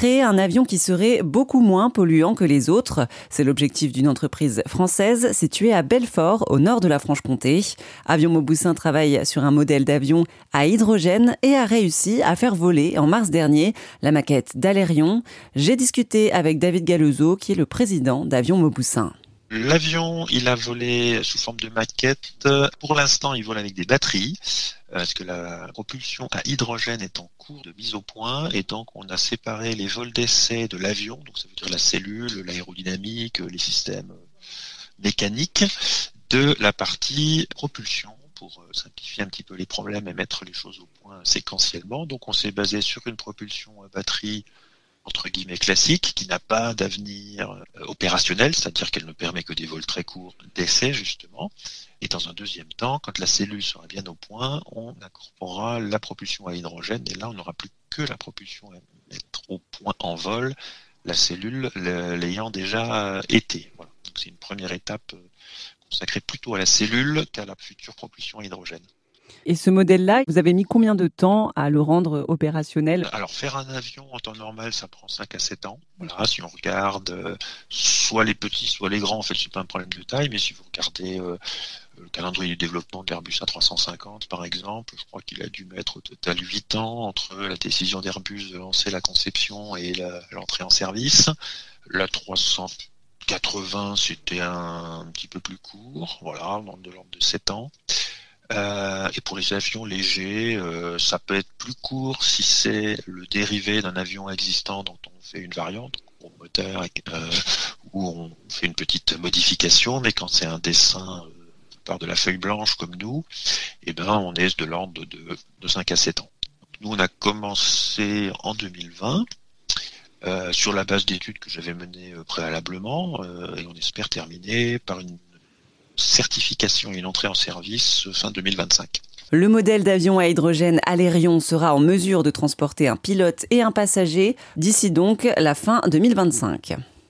créer un avion qui serait beaucoup moins polluant que les autres. C'est l'objectif d'une entreprise française située à Belfort, au nord de la Franche-Comté. Avion Mauboussin travaille sur un modèle d'avion à hydrogène et a réussi à faire voler en mars dernier la maquette d'Alérion. J'ai discuté avec David Galuzo, qui est le président d'Avion Mauboussin. L'avion, il a volé sous forme de maquette. Pour l'instant, il vole avec des batteries, euh, parce que la propulsion à hydrogène est en cours de mise au point, et donc on a séparé les vols d'essai de l'avion, donc ça veut dire la cellule, l'aérodynamique, les systèmes mécaniques, de la partie propulsion pour euh, simplifier un petit peu les problèmes et mettre les choses au point séquentiellement. Donc on s'est basé sur une propulsion à batterie entre guillemets classique, qui n'a pas d'avenir euh, opérationnel, c'est-à-dire qu'elle ne permet que des vols très courts d'essai justement. Et dans un deuxième temps, quand la cellule sera bien au point, on incorporera la propulsion à hydrogène, et là on n'aura plus que la propulsion à mettre au point en vol, la cellule l'ayant déjà euh, été. Voilà. C'est une première étape euh, consacrée plutôt à la cellule qu'à la future propulsion à hydrogène. Et ce modèle-là, vous avez mis combien de temps à le rendre opérationnel? Alors faire un avion en temps normal, ça prend 5 à 7 ans. Voilà, si on regarde euh, soit les petits, soit les grands, en fait, c'est pas un problème de taille, mais si vous regardez euh, le calendrier du développement d'Airbus A350, par exemple, je crois qu'il a dû mettre au total 8 ans entre la décision d'Airbus de lancer la conception et l'entrée en service. La 380, c'était un, un, petit peu plus court, voilà, de l'ordre de 7 ans. Euh, et pour les avions légers, euh, ça peut être plus court si c'est le dérivé d'un avion existant dont on fait une variante, au moteur, euh, où on fait une petite modification, mais quand c'est un dessin par de la feuille blanche comme nous, eh ben on est de l'ordre de, de 5 à 7 ans. Nous, on a commencé en 2020. sur la base d'études que j'avais menées préalablement, et on espère terminer par une certification et une entrée en service fin 2025. Le modèle d'avion à hydrogène Alérion sera en mesure de transporter un pilote et un passager d'ici donc la fin 2025.